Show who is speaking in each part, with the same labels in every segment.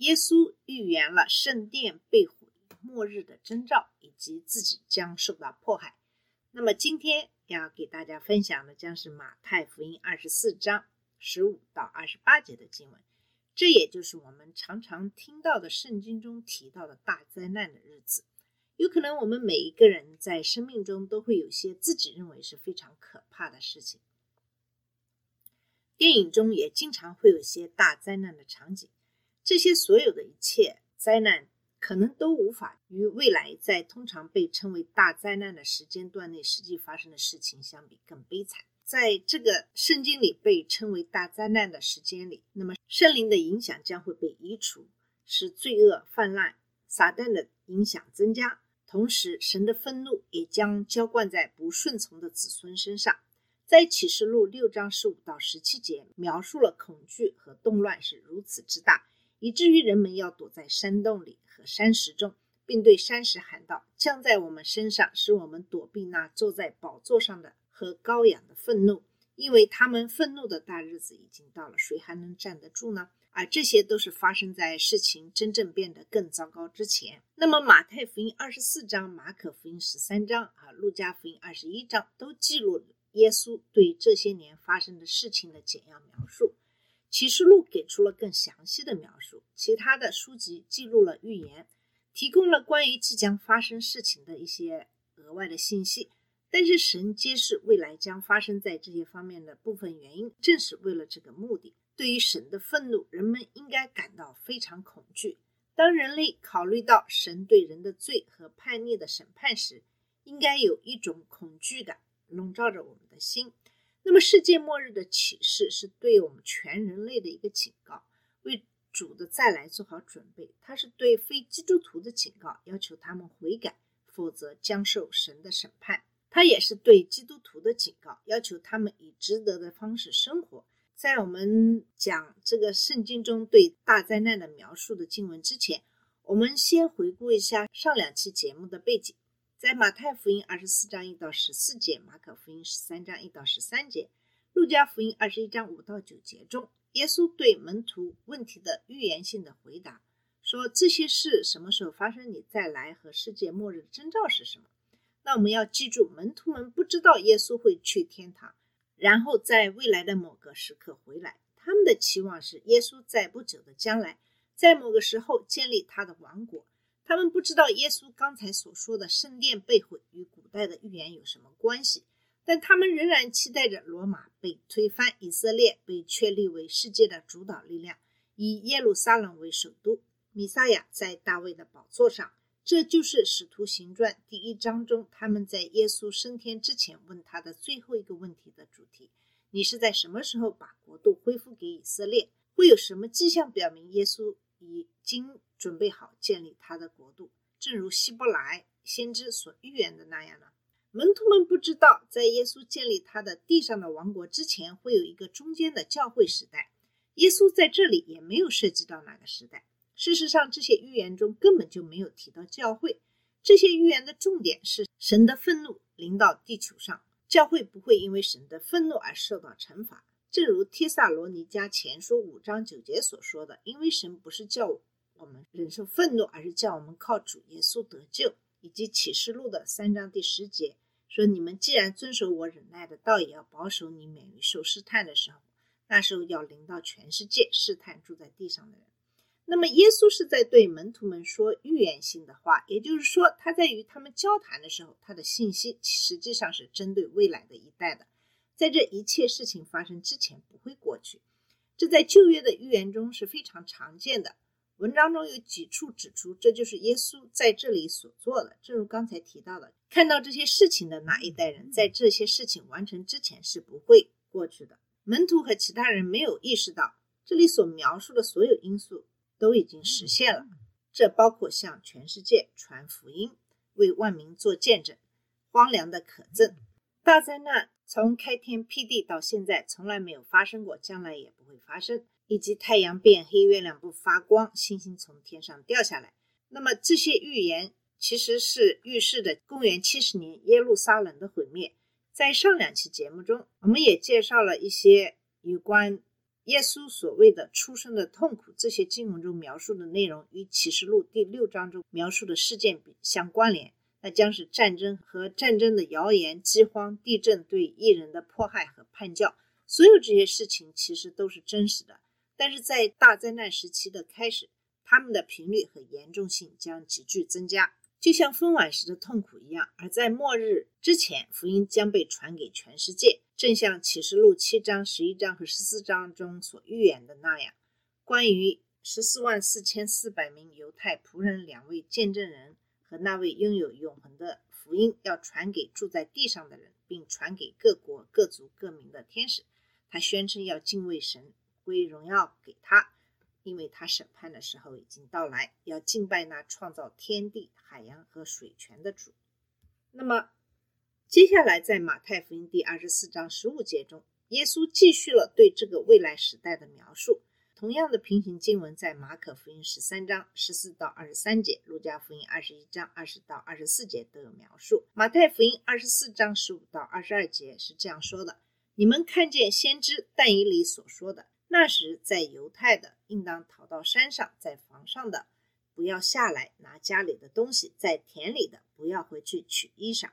Speaker 1: 耶稣预言了圣殿被毁、末日的征兆，以及自己将受到迫害。那么今天要给大家分享的将是马太福音二十四章十五到二十八节的经文，这也就是我们常常听到的圣经中提到的大灾难的日子。有可能我们每一个人在生命中都会有些自己认为是非常可怕的事情。电影中也经常会有些大灾难的场景，这些所有的一切灾难可能都无法与未来在通常被称为大灾难的时间段内实际发生的事情相比更悲惨。在这个圣经里被称为大灾难的时间里，那么圣灵的影响将会被移除，使罪恶泛滥，撒旦的影响增加，同时神的愤怒也将浇灌在不顺从的子孙身上。在启示录六章十五到十七节，描述了恐惧和动乱是如此之大，以至于人们要躲在山洞里和山石中，并对山石喊道：“降在我们身上，使我们躲避那坐在宝座上的和羔羊的愤怒，因为他们愤怒的大日子已经到了，谁还能站得住呢？”而这些都是发生在事情真正变得更糟糕之前。那么，马太福音二十四章、马可福音十三章啊、路加福音二十一章都记录了。耶稣对这些年发生的事情的简要描述，启示录给出了更详细的描述，其他的书籍记录了预言，提供了关于即将发生事情的一些额外的信息。但是神揭示未来将发生在这些方面的部分原因，正是为了这个目的。对于神的愤怒，人们应该感到非常恐惧。当人类考虑到神对人的罪和叛逆的审判时，应该有一种恐惧感。笼罩着我们的心。那么，世界末日的启示是对我们全人类的一个警告，为主的再来做好准备。它是对非基督徒的警告，要求他们悔改，否则将受神的审判。它也是对基督徒的警告，要求他们以值得的方式生活。在我们讲这个圣经中对大灾难的描述的经文之前，我们先回顾一下上两期节目的背景。在马太福音二十四章一到十四节，马可福音十三章一到十三节，路加福音二十一章五到九节中，耶稣对门徒问题的预言性的回答，说这些事什么时候发生？你再来和世界末日的征兆是什么？那我们要记住，门徒们不知道耶稣会去天堂，然后在未来的某个时刻回来。他们的期望是耶稣在不久的将来，在某个时候建立他的王国。他们不知道耶稣刚才所说的圣殿被毁与古代的预言有什么关系，但他们仍然期待着罗马被推翻，以色列被确立为世界的主导力量，以耶路撒冷为首都，弥撒亚在大卫的宝座上。这就是《使徒行传》第一章中他们在耶稣升天之前问他的最后一个问题的主题：你是在什么时候把国度恢复给以色列？会有什么迹象表明耶稣已经？准备好建立他的国度，正如希伯来先知所预言的那样呢？门徒们不知道，在耶稣建立他的地上的王国之前，会有一个中间的教会时代。耶稣在这里也没有涉及到那个时代。事实上，这些预言中根本就没有提到教会。这些预言的重点是神的愤怒临到地球上，教会不会因为神的愤怒而受到惩罚。正如帖萨罗尼迦前书五章九节所说的：“因为神不是叫我。”我们忍受愤怒，而是叫我们靠主耶稣得救。以及启示录的三章第十节说：“你们既然遵守我忍耐的道，也要保守你免于受试探的时候，那时候要临到全世界试探住在地上的人。”那么，耶稣是在对门徒们说预言性的话，也就是说，他在与他们交谈的时候，他的信息实际上是针对未来的一代的，在这一切事情发生之前不会过去。这在旧约的预言中是非常常见的。文章中有几处指出，这就是耶稣在这里所做的。正如刚才提到的，看到这些事情的那一代人，在这些事情完成之前是不会过去的。门徒和其他人没有意识到，这里所描述的所有因素都已经实现了。这包括向全世界传福音，为万民做见证，荒凉的可憎。大灾难从开天辟地到现在从来没有发生过，将来也不会发生。以及太阳变黑，月亮不发光，星星从天上掉下来。那么这些预言其实是预示的公元七十年耶路撒冷的毁灭。在上两期节目中，我们也介绍了一些有关耶稣所谓的出生的痛苦，这些经文中描述的内容与启示录第六章中描述的事件相关联。那将是战争和战争的谣言、饥荒、地震对艺人的迫害和叛教，所有这些事情其实都是真实的。但是在大灾难时期的开始，他们的频率和严重性将急剧增加，就像分娩时的痛苦一样。而在末日之前，福音将被传给全世界，正像启示录七章、十一章和十四章中所预言的那样。关于十四万四千四百名犹太仆人、两位见证人和那位拥有永恒的福音要传给住在地上的人，并传给各国各族各民的天使，他宣称要敬畏神。归荣耀给他，因为他审判的时候已经到来，要敬拜那创造天地、海洋和水泉的主。那么，接下来在马太福音第二十四章十五节中，耶稣继续了对这个未来时代的描述。同样的平行经文在马可福音十三章十四到二十三节、路加福音二十一章二十到二十四节都有描述。马太福音二十四章十五到二十二节是这样说的：“你们看见先知但以理所说的。”那时，在犹太的应当逃到山上，在房上的不要下来拿家里的东西；在田里的不要回去取衣裳。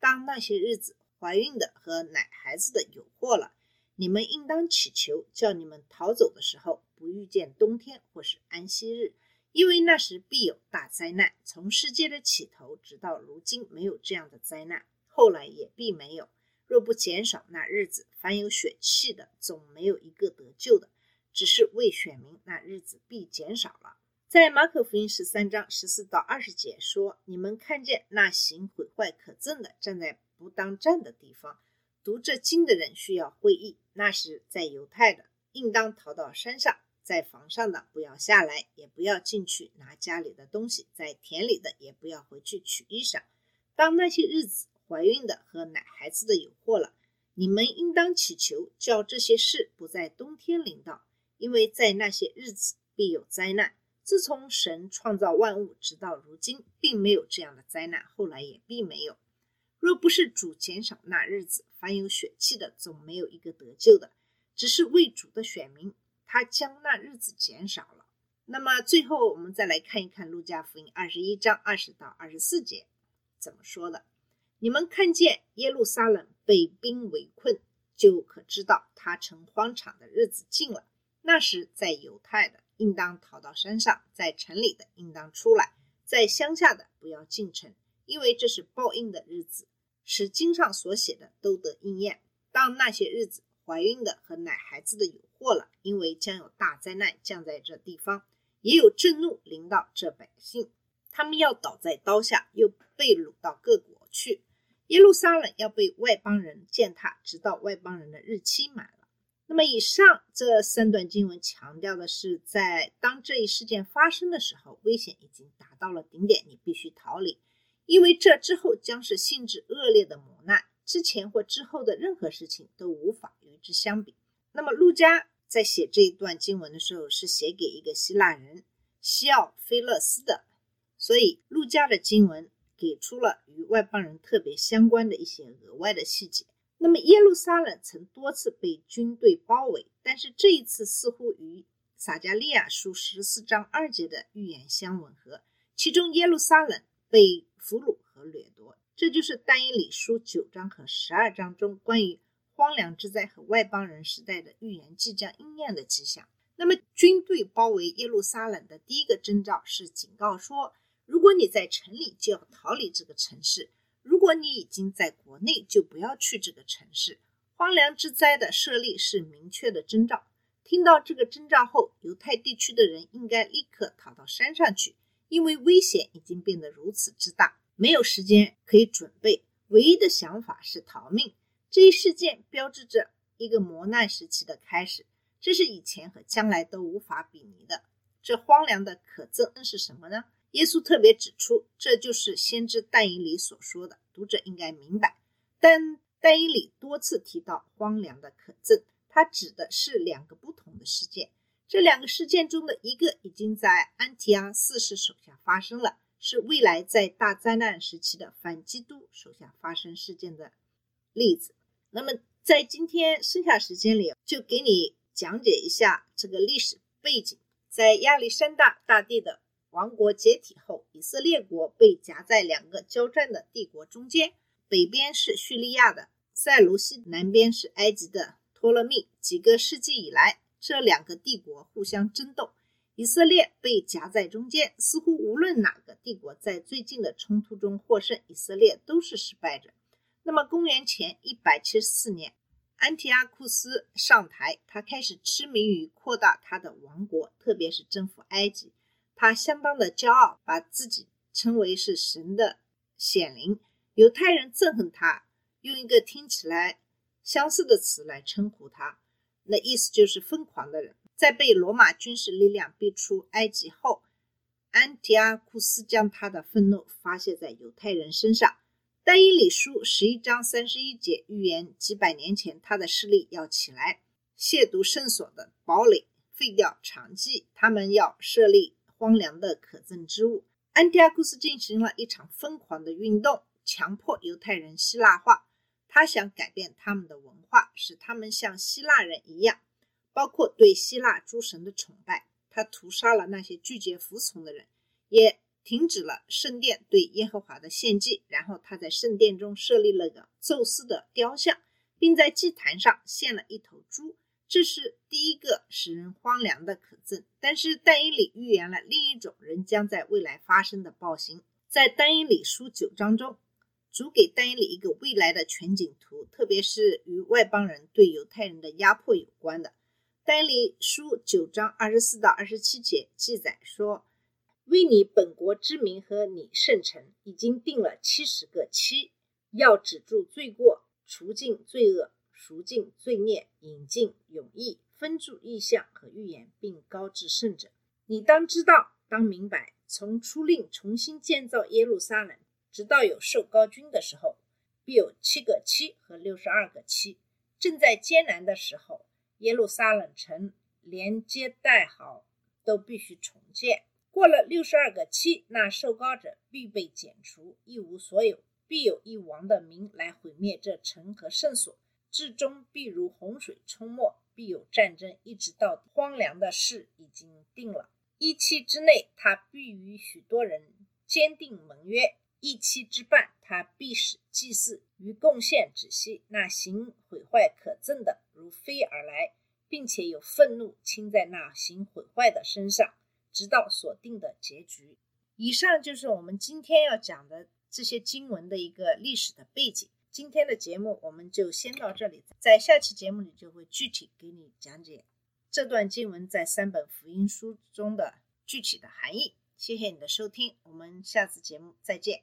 Speaker 1: 当那些日子，怀孕的和奶孩子的有祸了，你们应当祈求，叫你们逃走的时候不遇见冬天或是安息日，因为那时必有大灾难。从世界的起头直到如今，没有这样的灾难，后来也必没有。若不减少那日子，凡有血气的，总没有一个得救的。只是为选民，那日子必减少了。在马可福音十三章十四到二十节说：“你们看见那行毁坏可憎的，站在不当站的地方。读这经的人需要会意。那时在犹太的，应当逃到山上；在房上的，不要下来，也不要进去拿家里的东西；在田里的，也不要回去取衣裳。当那些日子。”怀孕的和奶孩子的有祸了，你们应当祈求，叫这些事不在冬天临到，因为在那些日子必有灾难。自从神创造万物直到如今，并没有这样的灾难，后来也并没有。若不是主减少那日子，凡有血气的总没有一个得救的，只是为主的选民，他将那日子减少了。那么最后，我们再来看一看路加福音二十一章二十到二十四节怎么说的。你们看见耶路撒冷被兵围困，就可知道他成荒场的日子近了。那时，在犹太的应当逃到山上，在城里的应当出来，在乡下的不要进城，因为这是报应的日子，使经上所写的都得应验。当那些日子，怀孕的和奶孩子的有祸了，因为将有大灾难降在这地方，也有震怒临到这百姓，他们要倒在刀下，又被掳到各国。去耶路撒冷要被外邦人践踏，直到外邦人的日期满了。那么，以上这三段经文强调的是，在当这一事件发生的时候，危险已经达到了顶点，你必须逃离，因为这之后将是性质恶劣的磨难，之前或之后的任何事情都无法与之相比。那么，路加在写这一段经文的时候，是写给一个希腊人西奥菲勒斯的，所以路加的经文。给出了与外邦人特别相关的一些额外的细节。那么耶路撒冷曾多次被军队包围，但是这一次似乎与撒加利亚书十四章二节的预言相吻合。其中耶路撒冷被俘虏和掠夺，这就是但以理书九章和十二章中关于荒凉之灾和外邦人时代的预言即将应验的迹象。那么军队包围耶路撒冷的第一个征兆是警告说。如果你在城里，就要逃离这个城市；如果你已经在国内，就不要去这个城市。荒凉之灾的设立是明确的征兆。听到这个征兆后，犹太地区的人应该立刻逃到山上去，因为危险已经变得如此之大，没有时间可以准备，唯一的想法是逃命。这一事件标志着一个磨难时期的开始，这是以前和将来都无法比拟的。这荒凉的可憎是什么呢？耶稣特别指出，这就是先知但以理所说的，读者应该明白。但但以理多次提到荒凉的可憎，它指的是两个不同的事件。这两个事件中的一个已经在安提阿四世手下发生了，是未来在大灾难时期的反基督手下发生事件的例子。那么在今天剩下时间里，就给你讲解一下这个历史背景。在亚历山大大帝的王国解体后，以色列国被夹在两个交战的帝国中间，北边是叙利亚的塞卢西，南边是埃及的托勒密。几个世纪以来，这两个帝国互相争斗，以色列被夹在中间，似乎无论哪个帝国在最近的冲突中获胜，以色列都是失败者。那么，公元前一百七十四年。安提阿库斯上台，他开始痴迷于扩大他的王国，特别是征服埃及。他相当的骄傲，把自己称为是神的显灵。犹太人憎恨他，用一个听起来相似的词来称呼他，那意思就是疯狂的人。在被罗马军事力量逼出埃及后，安提阿库斯将他的愤怒发泄在犹太人身上。但以理书十一章三十一节预言，几百年前他的势力要起来，亵渎圣所的堡垒，废掉长祭，他们要设立荒凉的可憎之物。安提阿库斯进行了一场疯狂的运动，强迫犹太人希腊化。他想改变他们的文化，使他们像希腊人一样，包括对希腊诸神的崇拜。他屠杀了那些拒绝服从的人，也。停止了圣殿对耶和华的献祭，然后他在圣殿中设立了个宙斯的雕像，并在祭坛上献了一头猪。这是第一个使人荒凉的可憎。但是但以理预言了另一种人将在未来发生的暴行。在但以理书九章中，主给但以理一个未来的全景图，特别是与外邦人对犹太人的压迫有关的。但以理书九章二十四到二十七节记载说。为你本国之名和你圣城，已经定了七十个期，要止住罪过，除尽罪恶，赎尽罪孽，引进永义，分住意象和预言，并高至圣者。你当知道，当明白，从初令重新建造耶路撒冷，直到有受高君的时候，必有七个期和六十二个期。正在艰难的时候，耶路撒冷城连接带好都必须重建。过了六十二个期，那受膏者必被剪除，一无所有，必有一王的名来毁灭这城和圣所，至终必如洪水冲没，必有战争，一直到荒凉的事已经定了。一期之内，他必与许多人坚定盟约；一期之半，他必使祭祀与贡献止息。那行毁坏可憎的如飞而来，并且有愤怒倾在那行毁坏的身上。直到锁定的结局。以上就是我们今天要讲的这些经文的一个历史的背景。今天的节目我们就先到这里，在下期节目里就会具体给你讲解这段经文在三本福音书中的具体的含义。谢谢你的收听，我们下次节目再见。